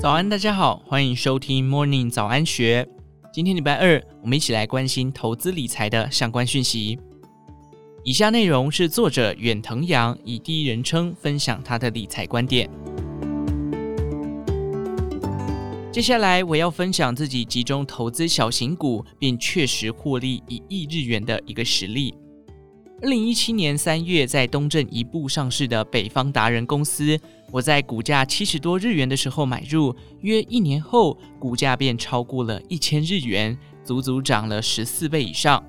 早安，大家好，欢迎收听 Morning 早安学。今天礼拜二，我们一起来关心投资理财的相关讯息。以下内容是作者远藤阳以第一人称分享他的理财观点。接下来我要分享自己集中投资小型股并确实获利一亿日元的一个实例。二零一七年三月，在东证一部上市的北方达人公司，我在股价七十多日元的时候买入，约一年后，股价便超过了一千日元，足足涨了十四倍以上。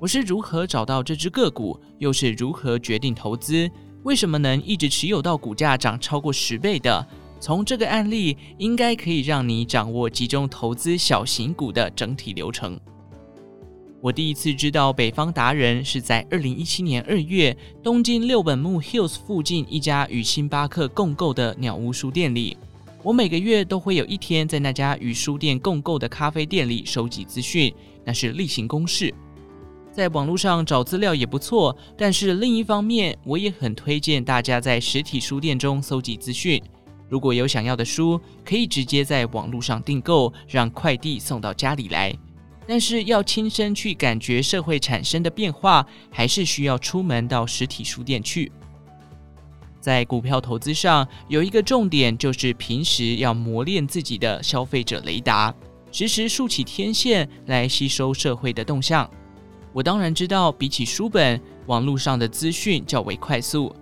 我是如何找到这只个股，又是如何决定投资？为什么能一直持有到股价涨超过十倍的？从这个案例，应该可以让你掌握集中投资小型股的整体流程。我第一次知道北方达人是在二零一七年二月，东京六本木 Hills 附近一家与星巴克共购的鸟屋书店里。我每个月都会有一天在那家与书店共购的咖啡店里收集资讯，那是例行公事。在网络上找资料也不错，但是另一方面，我也很推荐大家在实体书店中搜集资讯。如果有想要的书，可以直接在网络上订购，让快递送到家里来。但是要亲身去感觉社会产生的变化，还是需要出门到实体书店去。在股票投资上，有一个重点就是平时要磨练自己的消费者雷达，时时竖起天线来吸收社会的动向。我当然知道，比起书本，网络上的资讯较为快速。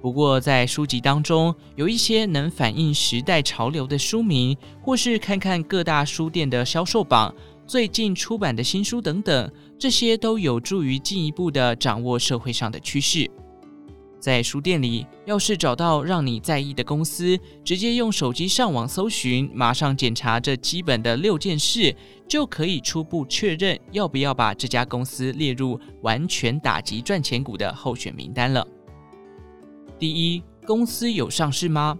不过在书籍当中，有一些能反映时代潮流的书名，或是看看各大书店的销售榜。最近出版的新书等等，这些都有助于进一步的掌握社会上的趋势。在书店里，要是找到让你在意的公司，直接用手机上网搜寻，马上检查这基本的六件事，就可以初步确认要不要把这家公司列入完全打击赚钱股的候选名单了。第一，公司有上市吗？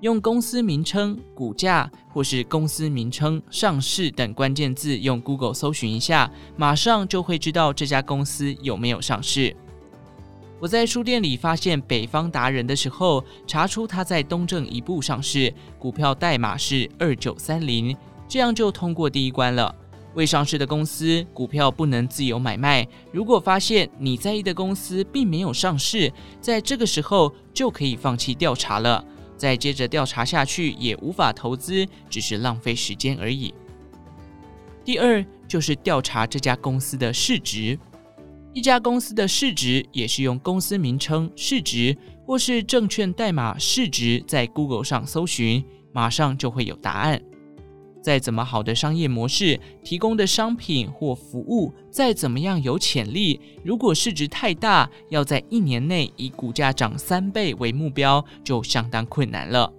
用公司名称、股价或是公司名称、上市等关键字，用 Google 搜寻一下，马上就会知道这家公司有没有上市。我在书店里发现北方达人的时候，查出他在东证一部上市，股票代码是二九三零，这样就通过第一关了。未上市的公司股票不能自由买卖。如果发现你在意的公司并没有上市，在这个时候就可以放弃调查了。再接着调查下去也无法投资，只是浪费时间而已。第二就是调查这家公司的市值，一家公司的市值也是用公司名称市值或是证券代码市值，在 Google 上搜寻，马上就会有答案。再怎么好的商业模式，提供的商品或服务再怎么样有潜力，如果市值太大，要在一年内以股价涨三倍为目标，就相当困难了。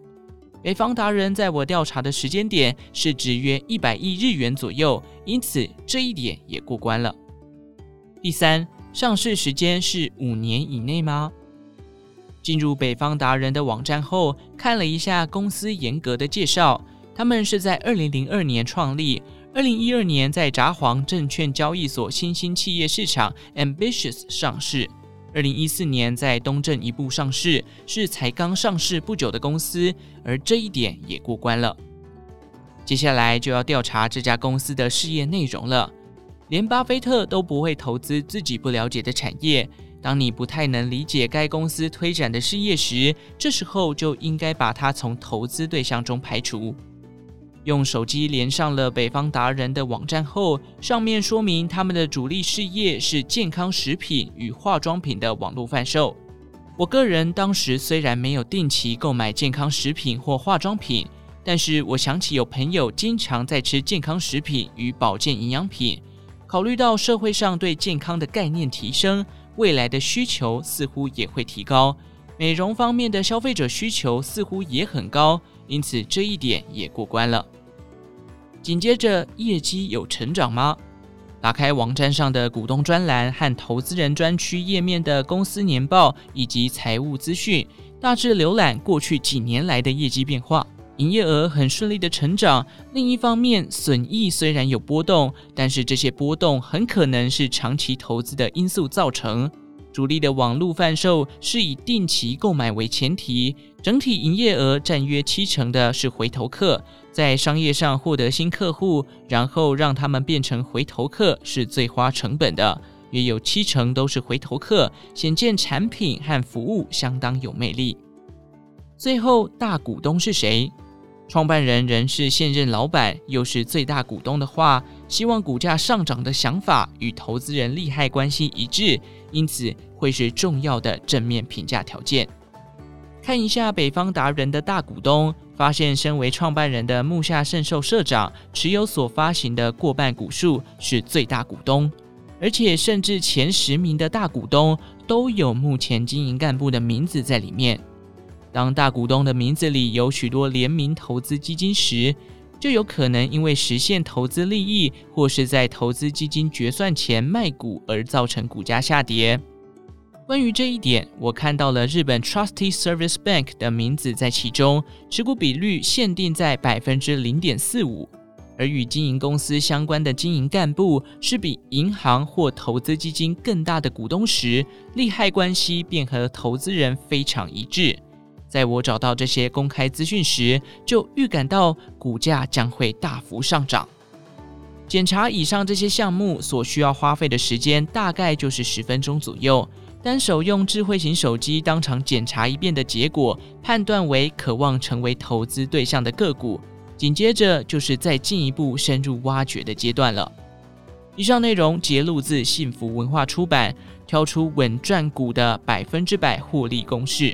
北方达人在我调查的时间点，市值约一百亿日元左右，因此这一点也过关了。第三，上市时间是五年以内吗？进入北方达人的网站后，看了一下公司严格的介绍。他们是在二零零二年创立，二零一二年在札幌证券交易所新兴企业市场 Ambitious 上市，二零一四年在东证一部上市，是才刚上市不久的公司，而这一点也过关了。接下来就要调查这家公司的事业内容了。连巴菲特都不会投资自己不了解的产业，当你不太能理解该公司推展的事业时，这时候就应该把它从投资对象中排除。用手机连上了北方达人的网站后，上面说明他们的主力事业是健康食品与化妆品的网络贩售。我个人当时虽然没有定期购买健康食品或化妆品，但是我想起有朋友经常在吃健康食品与保健营养品。考虑到社会上对健康的概念提升，未来的需求似乎也会提高，美容方面的消费者需求似乎也很高。因此，这一点也过关了。紧接着，业绩有成长吗？打开网站上的股东专栏和投资人专区页面的公司年报以及财务资讯，大致浏览过去几年来的业绩变化。营业额很顺利的成长。另一方面，损益虽然有波动，但是这些波动很可能是长期投资的因素造成。主力的网络贩售是以定期购买为前提，整体营业额占约七成的是回头客，在商业上获得新客户，然后让他们变成回头客是最花成本的，约有七成都是回头客，显见产品和服务相当有魅力。最后，大股东是谁？创办人仍是现任老板，又是最大股东的话，希望股价上涨的想法与投资人利害关系一致，因此会是重要的正面评价条件。看一下北方达人的大股东，发现身为创办人的木下圣寿社长持有所发行的过半股数是最大股东，而且甚至前十名的大股东都有目前经营干部的名字在里面。当大股东的名字里有许多联名投资基金时，就有可能因为实现投资利益，或是在投资基金决算前卖股而造成股价下跌。关于这一点，我看到了日本 Trustee Service Bank 的名字在其中，持股比率限定在百分之零点四五，而与经营公司相关的经营干部是比银行或投资基金更大的股东时，利害关系便和投资人非常一致。在我找到这些公开资讯时，就预感到股价将会大幅上涨。检查以上这些项目所需要花费的时间大概就是十分钟左右。单手用智慧型手机当场检查一遍的结果，判断为渴望成为投资对象的个股。紧接着就是再进一步深入挖掘的阶段了。以上内容节录自幸福文化出版，挑出稳赚股的百分之百获利公式。